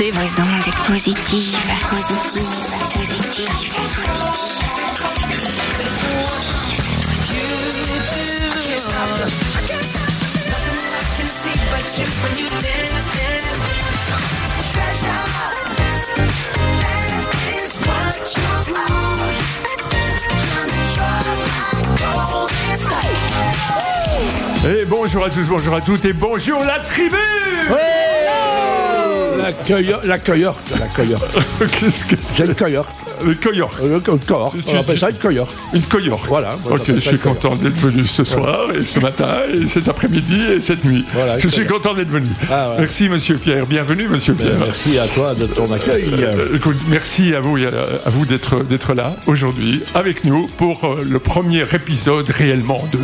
balancez vos ondes positives. Positives, positives. Et bonjour à tous, bonjour à toutes et bonjour la tribu La cueilleur, la cueilleur, la cueilleur. Qu'est-ce que C'est le cueilleur. Le cueilleur. Euh, Le cueilleur. On appelle ça le cueilleur. Une cueilleur. Voilà. Ok, je suis content d'être venu ce soir et ce matin et cet après-midi et cette nuit. Voilà, je suis content d'être venu. Ah ouais. Merci Monsieur Pierre, bienvenue Monsieur Pierre. Merci à toi de ton accueil. Euh, écoute, merci à vous, et à, à vous d'être d'être là aujourd'hui avec nous pour euh, le premier épisode réellement de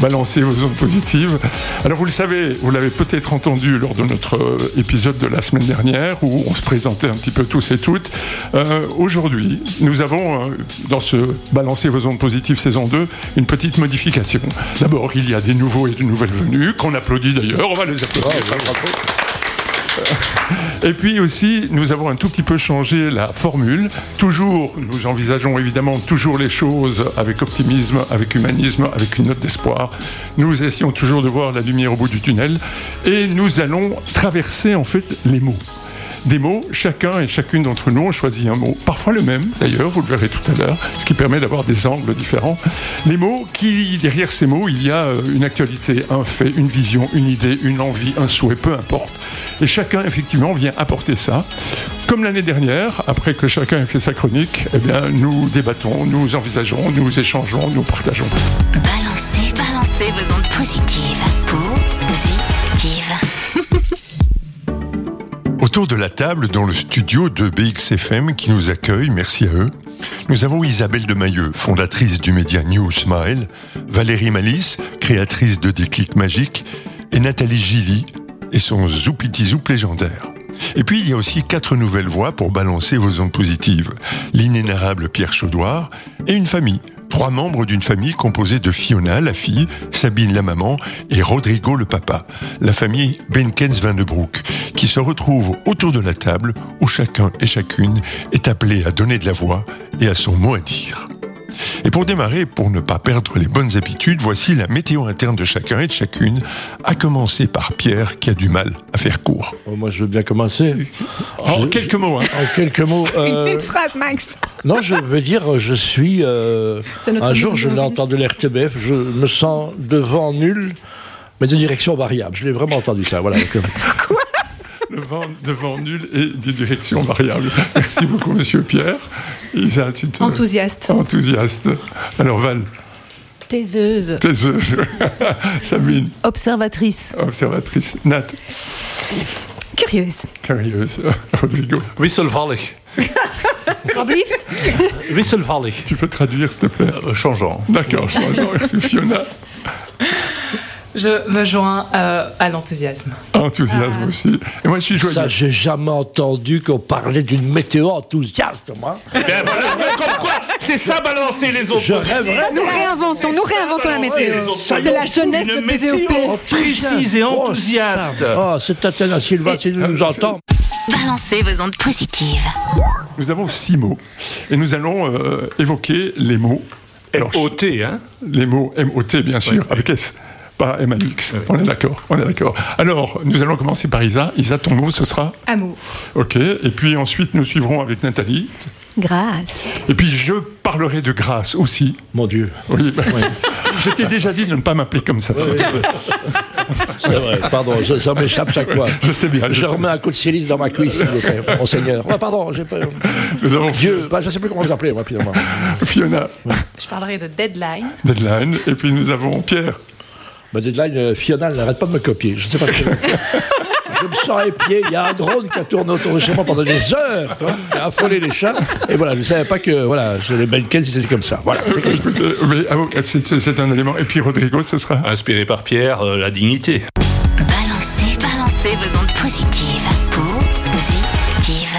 balancer vos ondes positives. Alors vous le savez, vous l'avez peut-être entendu lors de notre euh, épisode de la semaine dernière où on se présentait un petit peu tous et toutes. Euh, aujourd'hui, nous avons euh, dans ce balancer vos ondes positives saison 2 une petite modification. D'abord, il y a des nouveaux et de nouvelles venues qu'on applaudit d'ailleurs. On va les applaudir. Et puis aussi, nous avons un tout petit peu changé la formule. Toujours, nous envisageons évidemment toujours les choses avec optimisme, avec humanisme, avec une note d'espoir. Nous essayons toujours de voir la lumière au bout du tunnel. Et nous allons traverser en fait les mots. Des mots, chacun et chacune d'entre nous ont choisi un mot, parfois le même d'ailleurs, vous le verrez tout à l'heure, ce qui permet d'avoir des angles différents. Les mots qui, derrière ces mots, il y a euh, une actualité, un fait, une vision, une idée, une envie, un souhait, peu importe. Et chacun, effectivement, vient apporter ça. Comme l'année dernière, après que chacun ait fait sa chronique, eh bien, nous débattons, nous envisageons, nous échangeons, nous partageons. Balancez, balancez vos ondes positives. Positives. Autour de la table, dans le studio de BXFM qui nous accueille, merci à eux, nous avons Isabelle Demailleux, fondatrice du média New Smile, Valérie Malice, créatrice de Déclic Magique, et Nathalie Gilly et son Zoupiti Zoup légendaire. Et puis il y a aussi quatre nouvelles voix pour balancer vos ondes positives. L'inénarrable Pierre Chaudoir et une famille. Trois membres d'une famille composée de Fiona, la fille, Sabine, la maman, et Rodrigo, le papa. La famille Benkens Van de Broek, qui se retrouve autour de la table où chacun et chacune est appelé à donner de la voix et à son mot à dire. Et pour démarrer, pour ne pas perdre les bonnes habitudes, voici la météo interne de chacun et de chacune, à commencer par Pierre qui a du mal à faire court. Oh, moi, je veux bien commencer. En Je- quelques mots, hein. En quelques mots. euh, Une phrase, Max. non, je veux dire, je suis. euh, C'est notre un jour, je l'ai entendu l'RTBF, je me sens devant nul, mais de direction variable. Je l'ai vraiment entendu ça. Voilà. Euh, Le vent de vent nul et des directions variables. Merci beaucoup, monsieur Pierre. Isa, tu te- Enthousiaste. Enthousiaste. Alors, Val, Taiseuse, taiseuse. Sabine, observatrice, observatrice. Nat, Curieuse. curieuse. Rodrigo, Wisselvallig. Oblieft. Wisselvallig. tu peux traduire, s'il te plaît? Euh, changeant. D'accord, rejoins. Merci, Fiona. Je me joins euh, à l'enthousiasme. Enthousiasme aussi. Et moi, je suis ça, joyeux. j'ai jamais entendu qu'on parlait d'une météo enthousiaste, moi. Ben voilà, comme quoi, c'est ça balancer les autres. Je rêverais. Nous réinventons, nous réinventons la météo. Ça C'est la jeunesse de PVOP. précise et Oh, enthousiaste. ça. Oh, c'est Tatiana Silva, si nous nous entend. Balancez vos ondes positives. Nous avons six mots. Et nous allons euh, évoquer les mots. M-O-T, hein Les mots M-O-T, bien sûr, avec S. Pas M-A-X. On est d'accord, on est d'accord. Alors, nous allons commencer par Isa. Isa, ton mot, ce sera Amour. OK. Et puis ensuite, nous suivrons avec Nathalie. grâce, Et puis, je parlerai de grâce aussi. Mon Dieu. Oui. je t'ai déjà dit de ne pas m'appeler comme ça. plaît. C'est vrai, pardon, ça, ça m'échappe chaque fois. Je sais bien. je Je sais remets un coup de silice dans ma cuisse, s'il vous plaît, monseigneur. Ah, pardon, j'ai pas... Dieu, bah, je sais plus comment vous appelez, moi, finalement. Fiona, Je parlerai de deadline. Deadline. Et puis, nous avons Pierre. Ma deadline, euh, Fiona, elle n'arrête pas de me copier. Je sais pas que Je me sens épié. Il y a un drone qui a tourné autour de chez moi pendant des heures. hein, qui a affolé les chats. Et voilà, je ne savais pas que voilà, j'ai les Belkens, c'était comme ça. Voilà. Écoutez, mais, ah, oh, c'est un élément. Et puis, Rodrigo, ce sera? Inspiré par Pierre, euh, la dignité. Balancez, balancez vos ondes positives. Positives.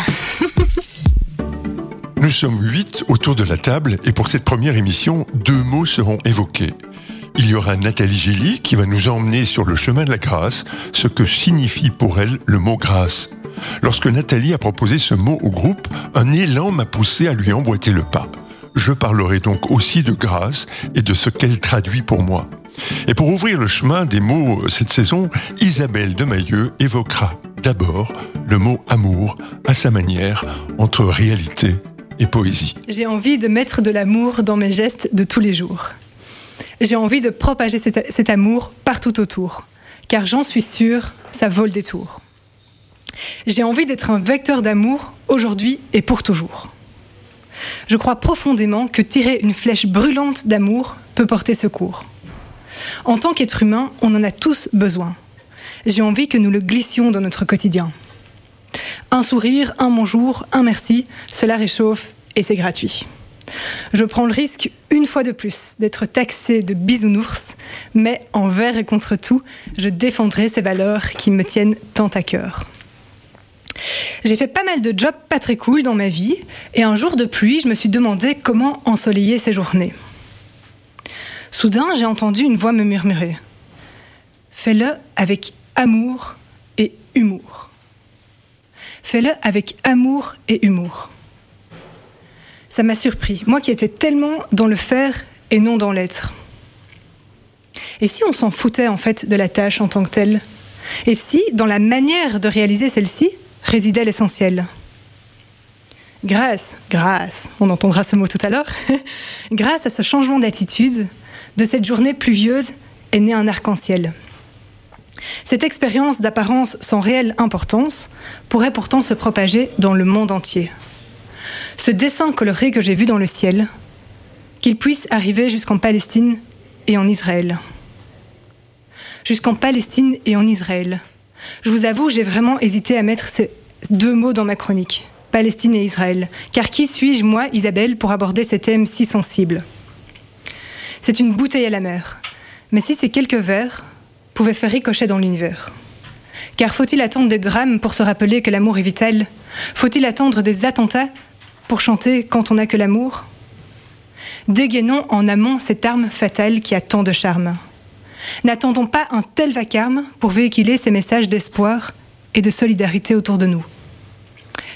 Nous sommes huit autour de la table et pour cette première émission, deux mots seront évoqués. Il y aura Nathalie Gély qui va nous emmener sur le chemin de la grâce, ce que signifie pour elle le mot grâce. Lorsque Nathalie a proposé ce mot au groupe, un élan m'a poussé à lui emboîter le pas. Je parlerai donc aussi de grâce et de ce qu'elle traduit pour moi. Et pour ouvrir le chemin des mots euh, cette saison, Isabelle de Mailleux évoquera d'abord le mot amour à sa manière entre réalité et poésie. J'ai envie de mettre de l'amour dans mes gestes de tous les jours. J'ai envie de propager cet, amour partout autour, car j'en suis sûre, ça vaut le détour. J'ai envie d'être un vecteur d'amour aujourd'hui et pour toujours. Je crois profondément que tirer une flèche brûlante d'amour peut porter secours. En tant qu'être humain, on en a tous besoin. J'ai envie que nous le glissions dans notre quotidien. Un sourire, un bonjour, un merci, cela réchauffe et c'est gratuit. Je prends le risque, une fois de plus, d'être taxé de bisounours, mais envers et contre tout, je défendrai ces valeurs qui me tiennent tant à cœur. J'ai fait pas mal de jobs pas très cool dans ma vie, et un jour de pluie, je me suis demandé comment ensoleiller ces journées. Soudain, j'ai entendu une voix me murmurer Fais-le avec amour et humour. Fais-le avec amour et humour. Ça m'a surpris, moi qui étais tellement dans le faire et non dans l'être. Et si on s'en foutait en fait de la tâche en tant que telle? Et si, dans la manière de réaliser celle-ci, résidait l'essentiel? Grâce, grâce, on entendra ce mot tout à l'heure, grâce à ce changement d'attitude, de cette journée pluvieuse est né un arc-en-ciel. Cette expérience d'apparence sans réelle importance pourrait pourtant se propager dans le monde entier. Ce dessin coloré que j'ai vu dans le ciel, qu'il puisse arriver jusqu'en Palestine et en Israël. Jusqu'en Palestine et en Israël. Je vous avoue, j'ai vraiment hésité à mettre ces deux mots dans ma chronique, Palestine et Israël, car qui suis-je, moi, Isabelle, pour aborder ces thèmes si sensibles? C'est une bouteille à la mer, mais si ces quelques vers pouvaient faire ricocher dans l'univers. Car faut-il attendre des drames pour se rappeler que l'amour est vital? Faut-il attendre des attentats pour chanter quand on n'a que l'amour Dégainons en amont cette arme fatale qui a tant de charme. N'attendons pas un tel vacarme pour véhiculer ces messages d'espoir et de solidarité autour de nous.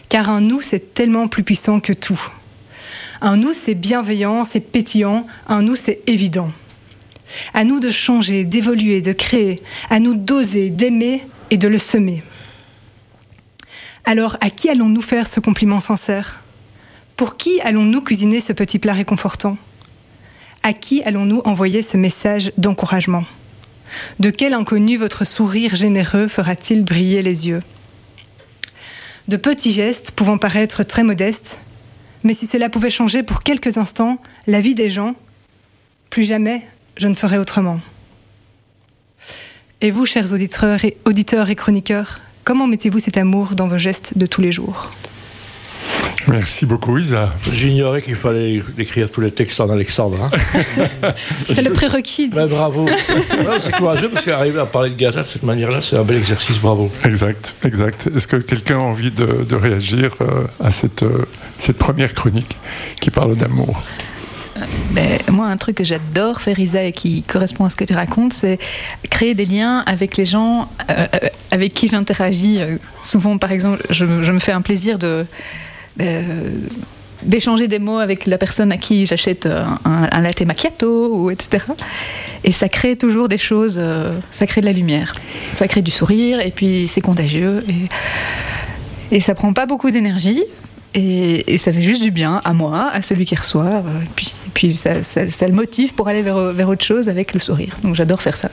Car un nous, c'est tellement plus puissant que tout. Un nous, c'est bienveillant, c'est pétillant, un nous, c'est évident. À nous de changer, d'évoluer, de créer, à nous d'oser, d'aimer et de le semer. Alors, à qui allons-nous faire ce compliment sincère? Pour qui allons-nous cuisiner ce petit plat réconfortant? À qui allons-nous envoyer ce message d'encouragement? De quel inconnu votre sourire généreux fera-t-il briller les yeux? De petits gestes pouvant paraître très modestes, mais si cela pouvait changer pour quelques instants la vie des gens, plus jamais je ne ferai autrement. Et vous, chers auditeurs et, auditeurs et chroniqueurs, comment mettez-vous cet amour dans vos gestes de tous les jours? Merci beaucoup, Isa. J'ignorais qu'il fallait écrire tous les textes en Alexandre. Hein. C'est le prérequis. Ouais, bravo. Ouais, c'est courageux parce qu'arriver à parler de Gaza de cette manière-là, c'est un bel exercice. Bravo. Exact, exact. Est-ce que quelqu'un a envie de, de réagir euh, à cette, euh, cette première chronique qui parle d'amour? Ben, moi, un truc que j'adore faire, Isa, et qui correspond à ce que tu racontes, c'est créer des liens avec les gens euh, euh, avec qui j'interagis. Euh, souvent, par exemple, je, je me fais un plaisir de. De- d'échanger des mots avec la personne à qui j'achète un, un- latte macchiato ou etc et ça crée toujours des choses euh, ça crée de la lumière ça crée du sourire et puis c'est contagieux et, et ça prend pas beaucoup d'énergie et, ça fait juste du bien à moi, à celui qui reçoit. euh, Et puis, puis ça, ça- ça le motive pour aller vers, vers autre chose avec le sourire. Donc j'adore faire ça.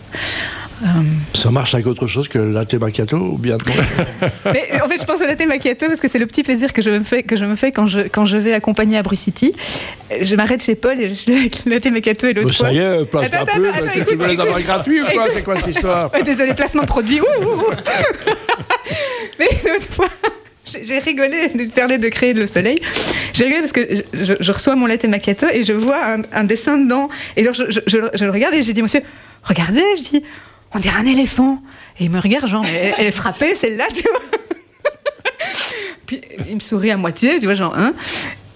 Euh, Ça marche avec autre chose que le latte macchiato ou bien mais en fait, je pense au latte macchiato parce que c'est le petit plaisir que je me fais, que je me fais quand, je, quand je vais accompagner à Bruce City. Je m'arrête chez Paul et je suis avec le latte macchiato et l'autre Oh, Ça y est, place Attends, attends, peu. attends, tu- tu écoute, veux les avoir gratuits ou quoi. C'est quoi cette histoire Désolé, placement de produit. Ouh, ouh, ouh. Mais l'autre fois, j'ai rigolé de parler de créer le soleil. J'ai rigolé parce que je, je- je reçois mon latte macchiato et je vois un, un dessin dedans. Et alors je- je le regarde et j'ai dit, monsieur, regardez, je dis, on dirait un éléphant. Et il me regarde, genre, elle, elle est frappée, celle-là, tu vois. Puis il me sourit à moitié, tu vois, genre, hein.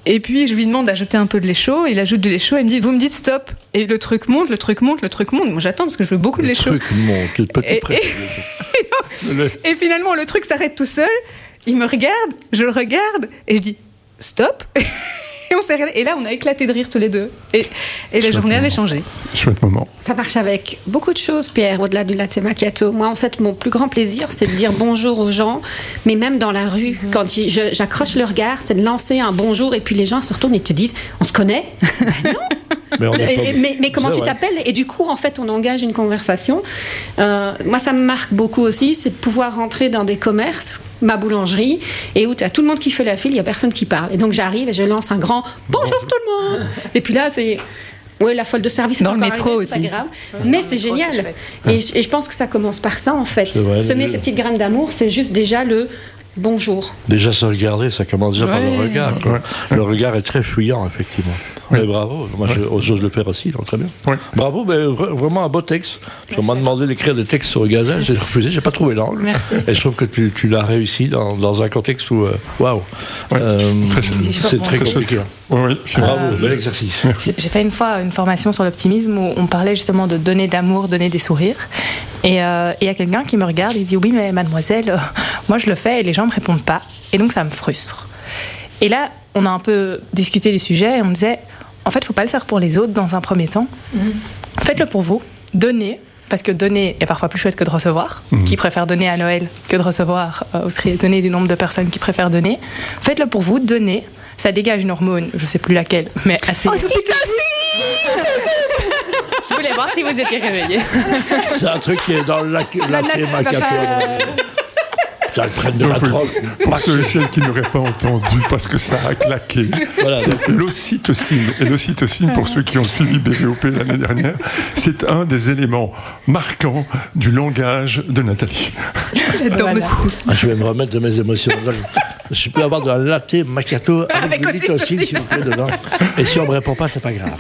Et puis je lui demande d'ajouter un peu de lait chaud, il ajoute du lait chaud, et il me dit, vous me dites stop. Et le truc monte, le truc monte, le truc monte. Moi j'attends parce que je veux beaucoup de lait chaud. Truc monte, le petit Et finalement, le truc s'arrête tout seul. Il me regarde, je le regarde, et je dis stop. Et, on s'est regardé. et là, on a éclaté de rire tous les deux. Et, et la journée avait changé. Chouette moment. Ça marche avec beaucoup de choses, Pierre, au-delà du latte macchiato. Moi, en fait, mon plus grand plaisir, c'est de dire bonjour aux gens, mais même dans la rue, quand ils- je- j'accroche le regard, c'est de lancer un bonjour, et puis les gens se retournent et te disent On se connaît? Mais, on est pas- Et- mais, mais comment tu t'appelles? Et du coup, en fait, on engage une conversation. Euh, moi, ça me marque beaucoup aussi, c'est de pouvoir rentrer dans des commerces, ma boulangerie, et où tu as tout le monde qui fait la file, il n'y a personne qui parle. Et donc, j'arrive et je lance un grand bonjour tout le monde Et puis là, c'est. Oui, la folle de service. Dans le métro aussi. Pas grave. Mais c'est génial. Et, je- et je pense que ça commence par ça, en fait. Vrai, Semer le- ces petites graines d'amour, c'est juste déjà le bonjour. Déjà se regarder, ça commence déjà par le regard. quoi. Le regard est très fuyant, effectivement. Mais bravo, moi je- j'ose le faire aussi, donc très bien. Bravo, mais vra- vraiment un beau texte. Parce qu'on m'a demandé d'écrire des textes sur Gaza, j'ai refusé, j'ai pas trouvé l'angle. Merci. Et je trouve que tu, tu l'as réussi dans, dans un contexte où, euh, waouh, Ouais. Euh, c'est très compliqué. chouette. Oui, oui, je suis Bravo, bel exercice. J'ai j'ai fait une fois une formation sur l'optimisme où on parlait justement de donner d'amour, donner des sourires. Et euh, il y a quelqu'un qui me regarde et dit Oui, mais mademoiselle, euh, moi je le fais et les gens me répondent pas. Et donc ça me frustre. Et là, on a un peu discuté du sujet et on disait En fait, faut pas le faire pour les autres dans un premier temps. Faites-le pour vous. Donnez. Parce que donner est parfois plus chouette que de recevoir. Qui préfère donner à Noël que de recevoir euh, Vous serez étonné du nombre de personnes qui préfèrent donner. Faites-le pour vous, donnez. Ça dégage une hormone, je sais plus laquelle, mais assez. Je voulais voir si vous étiez réveillés. C'est un truc qui est dans le lac, La natte, Ça le prenne de la. Pour ceux et celles qui n'auraient pas entendu parce que ça a claqué, Voilà. c'est l'ocytocine. Et l'ocytocine, pour ceux qui ont suivi BVOP l'année dernière, c'est un des éléments marquants du langage de Nathalie. J'adore Voilà. Ah, je vais me remettre de mes émotions. Je peux avoir de la latte macchiato avec, Avec du s'il vous plaît, dedans. Et si on me répond pas, c'est pas grave.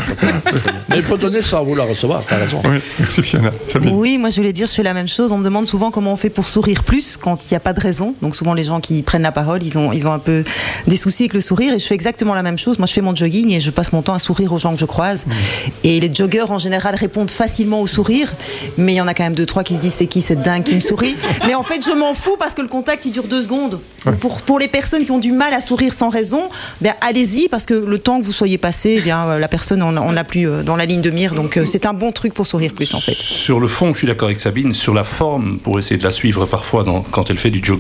Mais il faut donner sans vouloir recevoir, t'as raison. Oui, merci Fiona. Sabine. Oui, moi je voulais dire, je fais la même chose. On me demande souvent comment on fait pour sourire plus quand il n'y a pas de raison. Donc souvent les gens qui prennent la parole, ils ont, ils ont un peu des soucis avec le sourire. Et je fais exactement la même chose. Moi je fais mon jogging et je passe mon temps à sourire aux gens que je croise. Et les joggeurs en général répondent facilement au sourire. Mais il y en a quand même deux, trois qui se disent c'est qui cette dingue qui me sourit? Mais en fait je m'en fous parce que le contact il dure deux secondes. Pour, pour les personnes qui ont du mal à sourire sans raison, ben, allez-y parce que le temps que vous soyez passé, eh bien, euh, la personne on n'a plus euh, dans la ligne de mire. Donc euh, c'est un bon truc pour sourire plus en fait. Sur le fond, je suis d'accord avec Sabine. Sur la forme, pour essayer de la suivre parfois dans- quand elle fait du jogging,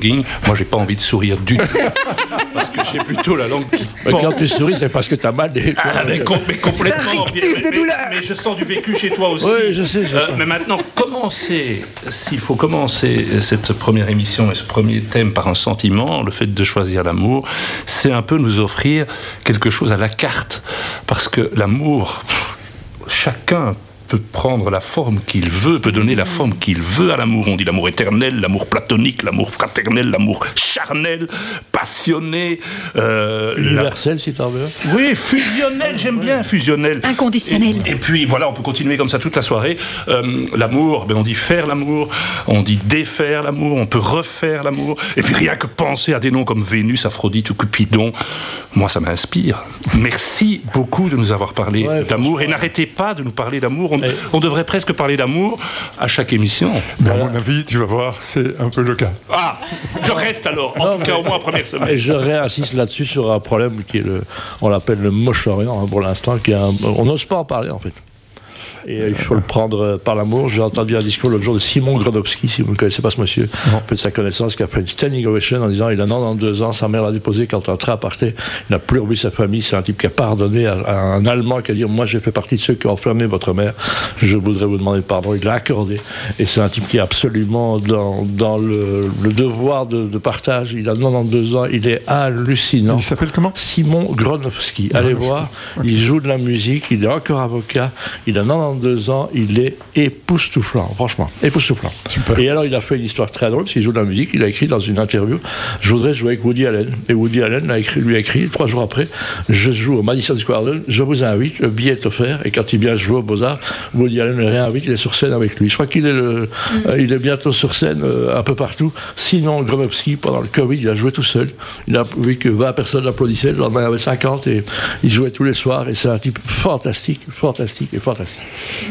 moi, j'ai pas envie de sourire du tout. Parce que j'ai plutôt la langue qui. Mais quand tu souris, c'est parce que t'as mal des. Ah, mais, com- mais complètement. mais, de mais- douleur. mais je sens du vécu chez toi aussi. Oui, je sais, je Euh, sais. mais maintenant, commencer, s'il faut commencer cette première émission et ce premier thème par un sentiment, le fait de choisir l'amour, c'est un peu nous offrir quelque chose à la carte. Parce que l'amour, chacun peut prendre la forme qu'il veut, peut donner la forme qu'il veut à l'amour. On dit l'amour éternel, l'amour platonique, l'amour fraternel, l'amour charnel, passionné. euh, la- Universel, si t'en veux. oui, fusionnel, j'aime bien fusionnel. Inconditionnel. Et, et puis voilà, on peut continuer comme ça toute la soirée. Euh, l'amour, ben on dit faire l'amour, on dit défaire l'amour, on peut refaire l'amour. Et puis rien que penser à des noms comme Vénus, Aphrodite ou Cupidon, moi ça m'inspire. Merci beaucoup de nous avoir parlé Ouais, d'amour et n'arrêtez pas de nous parler d'amour. On, Et- on devrait presque parler d'amour à chaque émission. Mais à mon avis, tu vas voir, c'est un peu le cas. Ah, je reste alors, en Non, tout cas mais- au moins première semaine. Et je réinsiste là-dessus sur un problème qui est le, on l'appelle le Moche-Orient hein, pour l'instant, qui est un- on n'ose pas en parler en fait. Et il faut le prendre euh, par l'amour. J'ai entendu un discours l'autre jour de Simon Grodowski, si vous ne connaissez pas ce monsieur, peu de sa connaissance, qui a fait une standing ovation en disant il a 92 ans, sa mère l'a déposé quand un train partait, il n'a plus revu sa famille. C'est un type qui a pardonné à, à un Allemand qui a dit Moi, j'ai fait partie de ceux qui ont enfermé votre mère, je voudrais vous demander pardon. Il l'a accordé. Et c'est un type qui est absolument dans, dans le, le devoir de, de partage. Il a 92 ans, il est hallucinant. Il s'appelle comment? Simon Gronowski. Allez voir, il joue de la musique, il est encore avocat, il a 92 52 ans, il est époustouflant, franchement, époustouflant. Et alors, il a fait une histoire très drôle, parce qu'il joue de la musique, il a écrit dans une interview, je voudrais jouer avec Woody Allen. Et Woody Allen a écrit, lui a écrit, trois jours après, je joue au Madison Square Garden, je vous invite, le billet est offert, et quand il vient jouer au Beaux-Arts, Woody Allen le réinvite, il est sur scène avec lui. Je crois qu'il est, le, euh, il est bientôt sur scène euh, un peu partout. Sinon, Gromowski, pendant le Covid, il a joué tout seul. Il a vu que 20 personnes l'applaudissaient, le lendemain, il y avait 50, et il jouait tous les soirs, et c'est un type fantastique, fantastique et fantastique.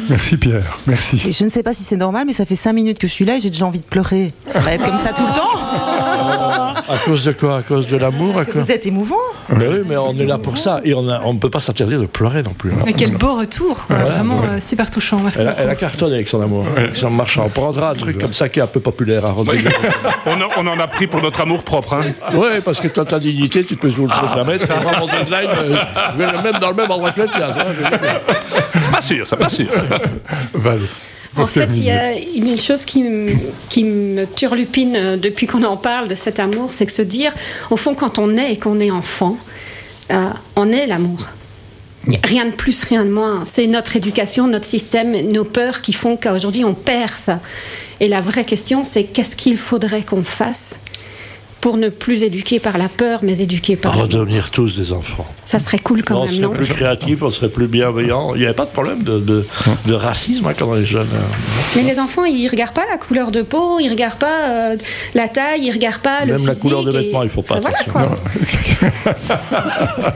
Merci Pierre, merci. Et je ne sais pas si c'est normal, mais ça fait 5 minutes que je suis là et j'ai déjà envie de pleurer. Ça va être comme ça tout le temps À cause de quoi? À cause de l'amour Vous êtes émouvant Mais oui, mais on est là pour ça. Et on ne peut pas s'interdire de pleurer non plus. hein. Mais quel beau retour, quoi. vraiment euh, super touchant. Merci. Elle a, beaucoup. elle a cartonné avec son amour, avec son marchand. On prendra un truc comme ça qui est un peu populaire à Rodrigo. On, en- on en a pris pour notre amour propre. Hein. Oui, parce que toi, ta dignité, tu peux jouer le la mettre. C'est vraiment mon deadline. Je vais le mettre dans le même endroit que le tien. Pas sûr, c'est pas sûr. Val. En fait, il y a une chose qui, me- qui me turlupine euh, depuis qu'on en parle de cet amour, c'est que se dire, au fond, quand on est et qu'on est enfant, euh, on est l'amour. Rien de plus, rien de moins. C'est notre éducation, notre système, nos peurs qui font qu'aujourd'hui on perd ça. Et la vraie question, c'est qu'est-ce qu'il faudrait qu'on fasse pour ne plus éduquer par la peur, mais éduquer par. Redevenir tous des enfants. Ça serait cool quand on même, serait non plus créatifs, on serait plus bienveillants. Il n'y avait pas de problème de, de, de racisme hein, quand on est jeune. Mais les enfants, ils regardent pas la couleur de peau, ils regardent pas euh, la taille, ils regardent pas le Même la physique. couleur de et- vêtements, il faut pas. Voilà quoi.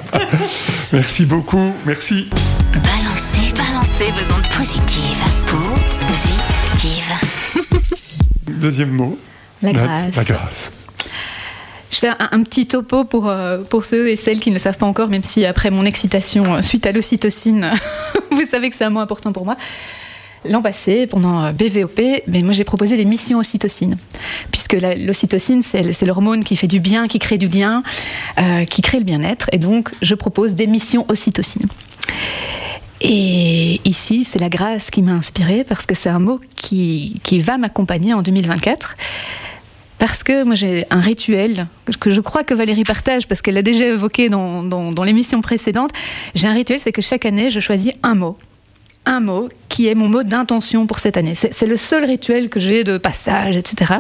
Merci beaucoup, merci. Balancez, balancez vos ondes positives. Positives. Deuxième mot. La grâce. La grâce. Je fais un, un petit topo pour, euh, pour ceux et celles qui ne le savent pas encore, même si après mon excitation euh, suite à l'ocytocine, vous savez que c'est un mot important pour moi. L'an passé, pendant euh, BVOP, ben, moi j'ai proposé des missions ocytocine. Puisque l'ocytocine, c'est l'hormone qui fait du bien, qui crée du lien, euh, qui crée le bien-être. Et donc, je propose des missions ocytocine. Et ici, c'est la grâce qui m'a inspirée parce que c'est un mot qui, qui va m'accompagner en 2024. Parce que moi j'ai un rituel que je crois que Valérie partage parce qu'elle l'a déjà évoqué dans, dans, dans l'émission précédente. J'ai un rituel, c'est que chaque année je choisis un mot. Un mot qui est mon mot d'intention pour cette année. C'est le seul rituel que j'ai de passage, etc.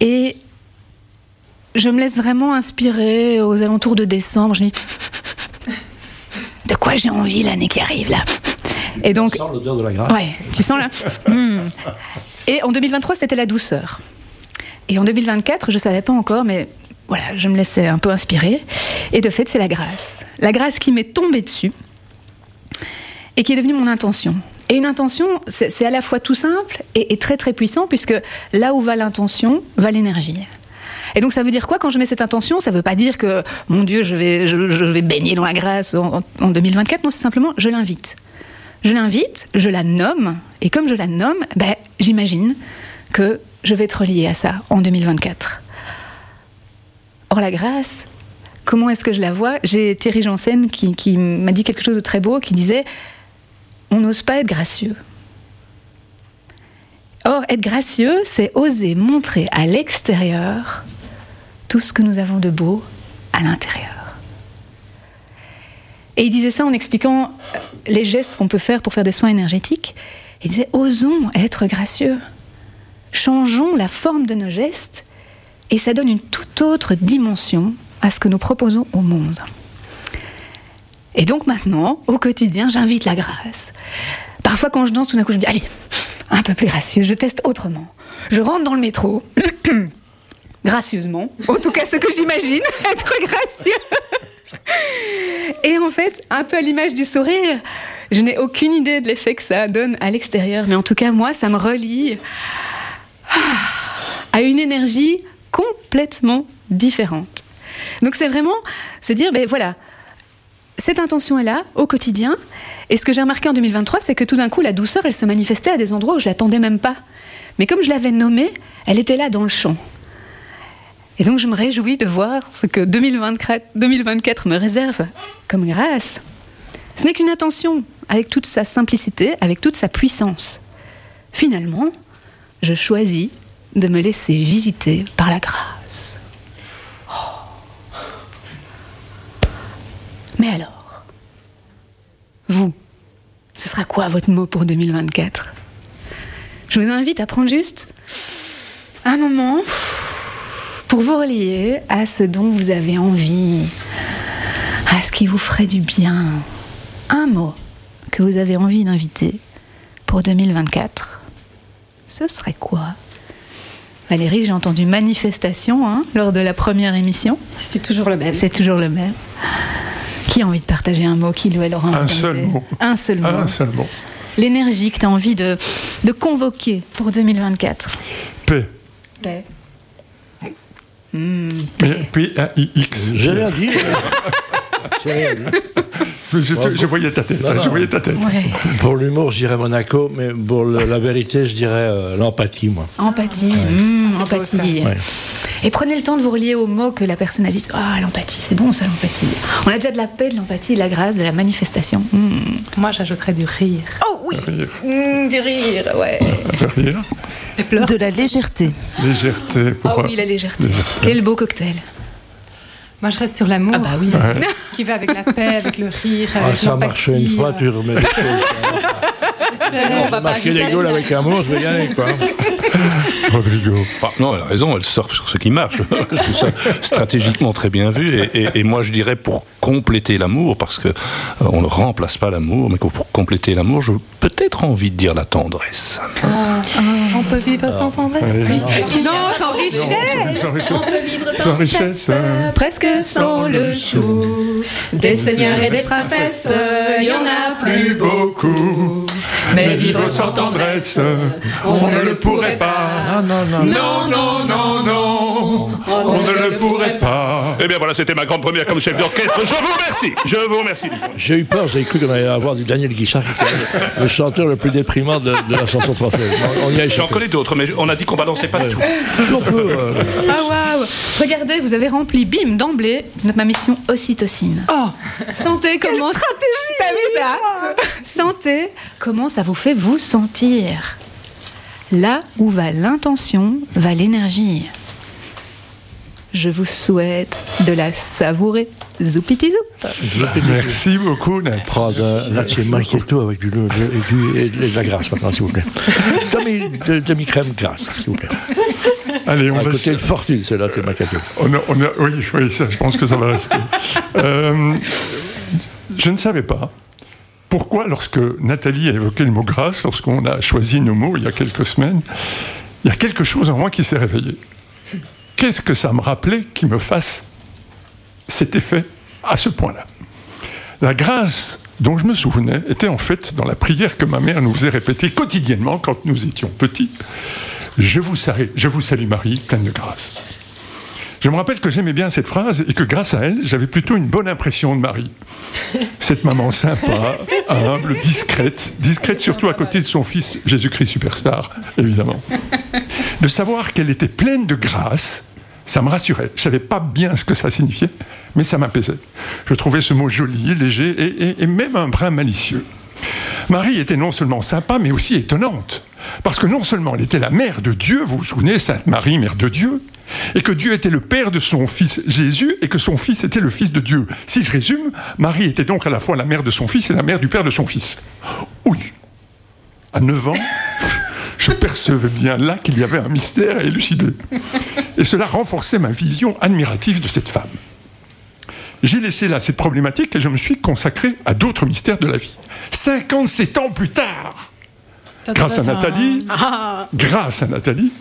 Et je me laisse vraiment inspirer aux alentours de décembre. Je me dis de quoi j'ai envie l'année qui arrive là? Et donc, Sans l'odeur de la grâce. Ouais, tu sens là Hmm. Et en 2023, c'était la douceur. Et en 2024, je ne savais pas encore, mais voilà, je me laissais un peu inspirer. Et de fait, c'est la grâce. La grâce qui m'est tombée dessus et qui est devenue mon intention. Et une intention, c'est à la fois tout simple et, très très puissant, puisque là où va l'intention, va l'énergie. Et donc ça veut dire quoi quand je mets cette intention? Ça ne veut pas dire que, mon Dieu, je vais, je, vais baigner dans la grâce en 2024. Non, c'est simplement, je l'invite. Je l'invite, je la nomme, et comme je la nomme, ben, j'imagine que je vais être reliée à ça en 2024. Or, la grâce, comment est-ce que je la vois? J'ai Thierry Janssen qui, qui m'a dit quelque chose de très beau, qui disait On n'ose pas être gracieux. Or, être gracieux, c'est oser montrer à l'extérieur tout ce que nous avons de beau à l'intérieur. Et il disait ça en expliquant les gestes qu'on peut faire pour faire des soins énergétiques. Il disait osons être gracieux. Changeons la forme de nos gestes et ça donne une toute autre dimension à ce que nous proposons au monde. Et donc maintenant, au quotidien, j'invite la grâce. Parfois, quand je danse, tout d'un coup, je me dis allez, un peu plus gracieux, je teste autrement. Je rentre dans le métro, gracieusement, en tout cas ce que j'imagine être gracieux. Un peu à l'image du sourire, je n'ai aucune idée de l'effet que ça donne à l'extérieur, mais en tout cas, moi, ça me relie à une énergie complètement différente. Donc c'est vraiment se dire, ben voilà, cette intention est là au quotidien. Et ce que j'ai remarqué en 2023, c'est que tout d'un coup, la douceur, elle se manifestait à des endroits où je l'attendais même pas. Mais comme je l'avais nommée, elle était là dans le champ. Et donc je me réjouis de voir ce que 2024, 2024 me réserve comme grâce. Ce n'est qu'une intention, avec toute sa simplicité, avec toute sa puissance. Finalement, je choisis de me laisser visiter par la grâce. Oh. Mais alors, vous, ce sera quoi votre mot pour 2024 Je vous invite à prendre juste un moment pour vous relier à ce dont vous avez envie, à ce qui vous ferait du bien. Un mot que vous avez envie d'inviter pour 2024, ce serait quoi? Valérie, j'ai entendu manifestation hein, lors de la première émission. C'est toujours le même. C'est toujours le même. Qui a envie de partager un mot Qui lui aura Un seul mot. Un seul mot. Un seul mot. L'énergie que tu as envie de, de convoquer pour 2024. Paix. Paix. Mais P-A-I-X. J'ai rien dit. J'ai rien dit. Je, je- je voyais ta tête. Non, non. Je voyais ta tête. Ouais. Pour l'humour, je dirais Monaco, mais pour le- la vérité, je dirais euh, l'empathie, moi. Empathie. mmh, empathie. Ouais. Et prenez le temps de vous relier aux mots que la personne a dit. Ah, l'empathie, c'est bon ça, l'empathie. On a déjà de la paix, de l'empathie, de la grâce, de la manifestation. Mmh. Moi, j'ajouterais du rire. Oh oui Mmh, Du rire, ouais. Rire. De la légèreté. Légèreté. Pour, Ah oui, la légèreté. Légèreté. Quel beau cocktail. Moi, je reste sur l'amour. Ah bah oui. Ouais. Qui va avec la paix, avec le rire, Ah, avec ça marche une fois, tu remets des choses. on va Marquer des goals avec amour, je vais gagner, quoi. Rodrigo. Enfin, non, elle a raison, elle surfe sur ce qui marche. je trouve ça stratégiquement très bien vu. Et, et- et moi, je dirais pour compléter l'amour, parce que euh, on ne remplace pas l'amour, mais que pour compléter l'amour, j'ai peut-être envie de dire la tendresse. On peut vivre sans tendresse. Non, sans richesse Sans richesse. Sans richesse. Presque sans le chou Des seigneurs et des princesses Il y en a plus beaucoup. Mais Vivre sans tendresse, on ne le pourrait pas. Non, non, non. Non, non, non, non, on ne le pourrait pas. Eh bien voilà, c'était ma grande première comme chef d'orchestre. Je vous remercie. Je vous remercie. J'ai eu peur, j'ai cru qu'on allait avoir du Daniel Guichard, qui était le- chanteur le plus déprimant de, de la chanson française. On, on y a J'en connais d'autres, mais on a dit qu'on balançait pas tout. On peut, euh, Ah waouh Regardez, vous avez rempli, bim, d'emblée, notre ma mission ocytocine. Oh Santé, comment... stratégie ça Santé, comment ça vous fait vous sentir Là où va l'intention, va l'énergie. Je vous souhaite de la savourer. Zoupiti zoup. Merci beaucoup, Nat. prendre un latte macchiato avec du, et du- et de la grasse maintenant, s'il vous plaît. Demi, de- demi-crème grasse, s'il vous plaît. Allez, on À va côté se- une fortune, c'est latte macchiato. On a, on a- oui, oui, ça, je pense que ça va rester. Euh, je ne savais pas pourquoi, lorsque Nathalie a évoqué le mot grâce, lorsqu'on a choisi nos mots il y a quelques semaines, il y a quelque chose en moi qui s'est réveillé. Qu'est-ce que ça me rappelait qui me fasse cet effet à ce point-là? La grâce dont je me souvenais était en fait dans la prière que ma mère nous faisait répéter quotidiennement quand nous étions petits. Je vous salue, Marie, pleine de grâce. Je me rappelle que j'aimais bien cette phrase et que grâce à elle, j'avais plutôt une bonne impression de Marie. Cette maman sympa, humble, discrète, discrète surtout à côté de son fils Jésus-Christ superstar, évidemment. De savoir qu'elle était pleine de grâce, ça me rassurait. Je savais pas bien ce que ça signifiait, mais ça m'apaisait. Je trouvais ce mot joli, léger et même un brin malicieux. Marie était non seulement sympa, mais aussi étonnante. Parce que non seulement elle était la mère de Dieu, vous vous souvenez, Sainte Marie, mère de Dieu, et que Dieu était le père de son fils Jésus, et que son fils était le fils de Dieu. Si je résume, Marie était donc à la fois la mère de son fils et la mère du père de son fils. Oui. À 9 ans, je percevais bien là qu'il y avait un mystère à élucider. Et cela renforçait ma vision admirative de cette femme. J'ai laissé là cette problématique et je me suis consacré à d'autres mystères de la vie. 57 ans plus tard, grâce à Nathalie, grâce à Nathalie,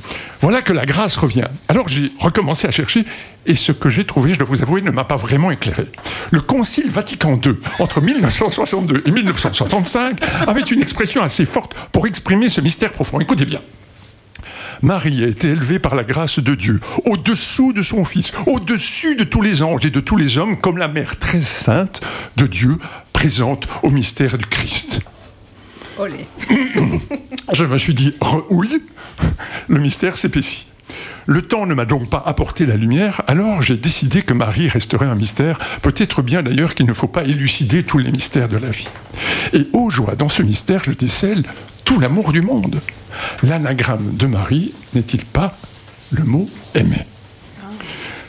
voilà que la grâce revient. Alors j'ai recommencé à chercher et ce que j'ai trouvé, je dois vous avouer, ne m'a pas vraiment éclairé. Le Concile Vatican II, entre 1962 et 1965, avait une expression assez forte pour exprimer ce mystère profond. Écoutez bien. Marie a été élevée par la grâce de Dieu, au-dessous de son Fils, au-dessus de tous les anges et de tous les hommes, comme la mère très sainte de Dieu, présente au mystère du Christ. Je me suis dit, oui, le mystère s'épaissit. Le temps ne m'a donc pas apporté la lumière, alors j'ai décidé que Marie resterait un mystère, peut-être bien d'ailleurs qu'il ne faut pas élucider tous les mystères de la vie. Et ô joie, dans ce mystère, je décèle tout l'amour du monde. L'anagramme de Marie n'est-il pas le mot aimer?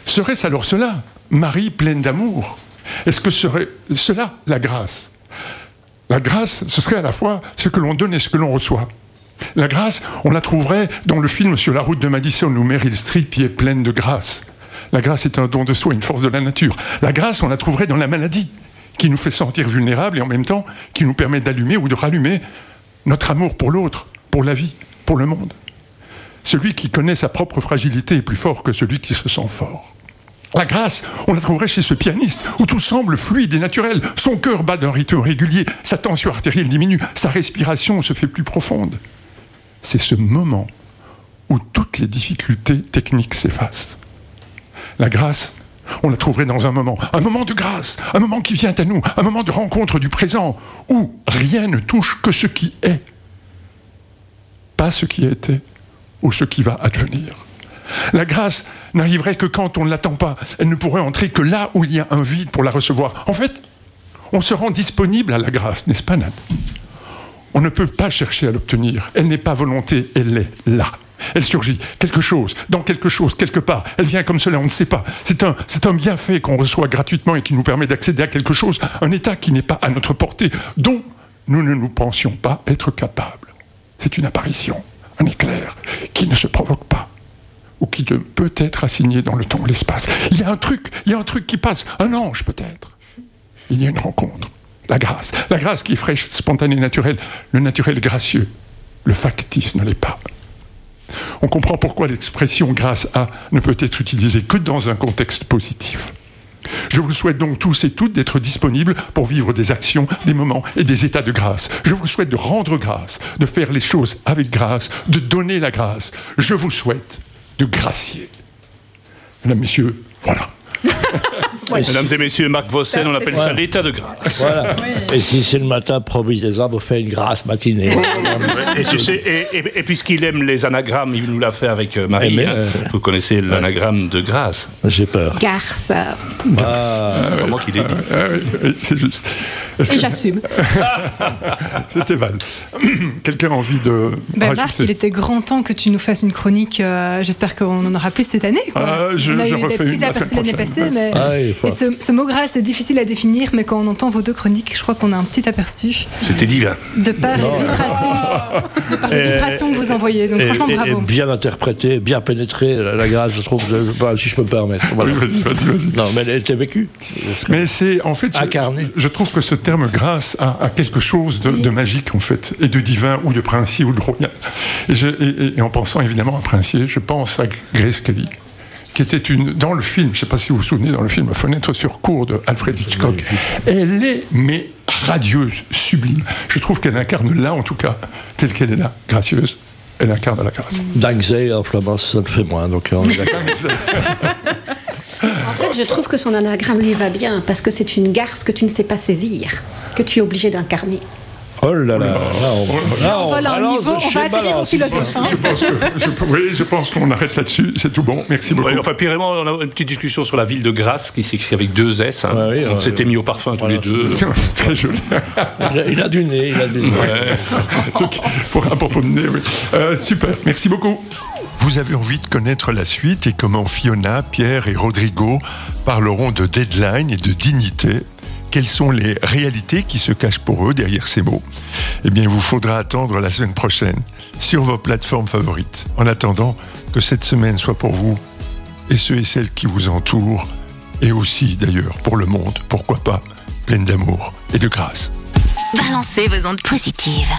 Serait-ce alors cela, Marie pleine d'amour? Est-ce que serait cela la grâce? La grâce, ce serait à la fois ce que l'on donne et ce que l'on reçoit. La grâce, on la trouverait dans le film Sur la route de Madison où Meryl Streep y est pleine de grâce. La grâce est un don de soi, une force de la nature. La grâce, on la trouverait dans la maladie, qui nous fait sentir vulnérables et en même temps qui nous permet d'allumer ou de rallumer notre amour pour l'autre, pour la vie, pour le monde. Celui qui connaît sa propre fragilité est plus fort que celui qui se sent fort. La grâce, on la trouverait chez ce pianiste, où tout semble fluide et naturel. Son cœur bat d'un rythme régulier, sa tension artérielle diminue, sa respiration se fait plus profonde. C'est ce moment où toutes les difficultés techniques s'effacent. La grâce, on la trouverait dans un moment, un moment de grâce, un moment qui vient à nous, un moment de rencontre du présent, où rien ne touche que ce qui est, pas ce qui a été ou ce qui va advenir. La grâce n'arriverait que quand on ne l'attend pas. Elle ne pourrait entrer que là où il y a un vide pour la recevoir. En fait, on se rend disponible à la grâce, n'est-ce pas, Nat? On ne peut pas chercher à l'obtenir. Elle n'est pas volonté, elle est là. Elle surgit, quelque chose, dans quelque chose, quelque part. Elle vient comme cela, on ne sait pas. C'est un, c'est un bienfait qu'on reçoit gratuitement et qui nous permet d'accéder à quelque chose, un état qui n'est pas à notre portée, dont nous ne nous pensions pas être capables. C'est une apparition, un éclair, qui ne se provoque pas ou qui peut être assigné dans le temps ou l'espace. Il y a un truc, il y a un truc qui passe, un ange peut-être. Il y a une rencontre, la grâce, la grâce qui est fraîche, spontanée, naturelle, le naturel gracieux, le factice ne l'est pas. On comprend pourquoi l'expression grâce à ne peut être utilisée que dans un contexte positif. Je vous souhaite donc tous et toutes d'être disponibles pour vivre des actions, des moments et des états de grâce. Je vous souhaite de rendre grâce, de faire les choses avec grâce, de donner la grâce. Je vous souhaite de gracier. Mesdames, Messieurs, voilà. Mesdames et messieurs, Marc Vossen, on appelle ça l'état de grâce. Voilà. Et si c'est le matin, promis des arbres, fait une grasse matinée. Et, tu sais, et, et- et puisqu'il aime les anagrammes, il nous l'a fait avec euh, Marie. Ben, hein. euh, Vous connaissez l'anagramme de grâce. J'ai peur. Garce. C'est pas moi qui l'ai dit. Ah oui, oui, c'est juste. Et que- j'assume. C'était Val. Quelqu'un a envie de. Ben, Marc, il était grand temps que tu nous fasses une chronique. euh, J'espère qu'on en aura plus cette année. Quoi. Ah, je- on a je eu des refais petits une la aperçus l'année passée, mais Ah et ce, ce mot grâce est difficile à définir, mais quand on entend vos deux chroniques, je crois qu'on a un petit aperçu C'était divin. de par les vibrations, de par les Et- vibrations que vous envoyez. Donc Et- franchement, et- et bravo. bien interprété, bien pénétré, la, la grâce, je trouve, je- bah, si je peux me permettre. Voilà. Oui, vas-y, vas-y, vas-y. Non, mais elle était vécue. Mais c'est en fait, je- Incarné. Je, trouve que ce terme grâce a, a quelque chose de, de magique en fait, et de divin ou de princier ou de royal. Et, je- et- et- et en pensant évidemment à Princier, je pense à Grace Kelly, qui était une dans le film. Je ne sais pas si vous vous souvenez dans le film Fenêtre sur cour de Alfred Hitchcock. Elle est mais radieuse, sublime. Je trouve qu'elle incarne là, en tout cas, telle qu'elle est là, gracieuse. Elle incarne la grâce. Dangzee en flamand, ça le fait moins. Donc, on est d'accord. En fait, je trouve que son anagramme lui va bien parce que c'est une garce que tu ne sais pas saisir, que tu es obligé d'incarner. Oh là là, là, on, là, niveau, va atterrir au balance. philosophe. hein. Je pense que, je- oui, je pense qu'on arrête là-dessus. C'est tout bon. Merci beaucoup. Ouais, enfin, Pierre et moi, on a une petite discussion sur la ville de Grasse qui s'écrit avec deux S. hein. Ouais, oui, on ouais, s'était ouais. mis au parfum tous les deux. C'est très joli. Il a, il a du nez, il a du nez. Donc, pour un propos de nez, oui. Euh, super, merci beaucoup. Vous avez envie de connaître la suite et comment Fiona, Pierre et Rodrigo parleront de deadline et de dignité Quelles sont les réalités qui se cachent pour eux derrière ces mots Eh bien, il vous faudra attendre la semaine prochaine sur vos plateformes favorites. En attendant que cette semaine soit pour vous et ceux et celles qui vous entourent, et aussi d'ailleurs pour le monde, pourquoi pas, pleine d'amour et de grâce. Balancez vos ondes positives.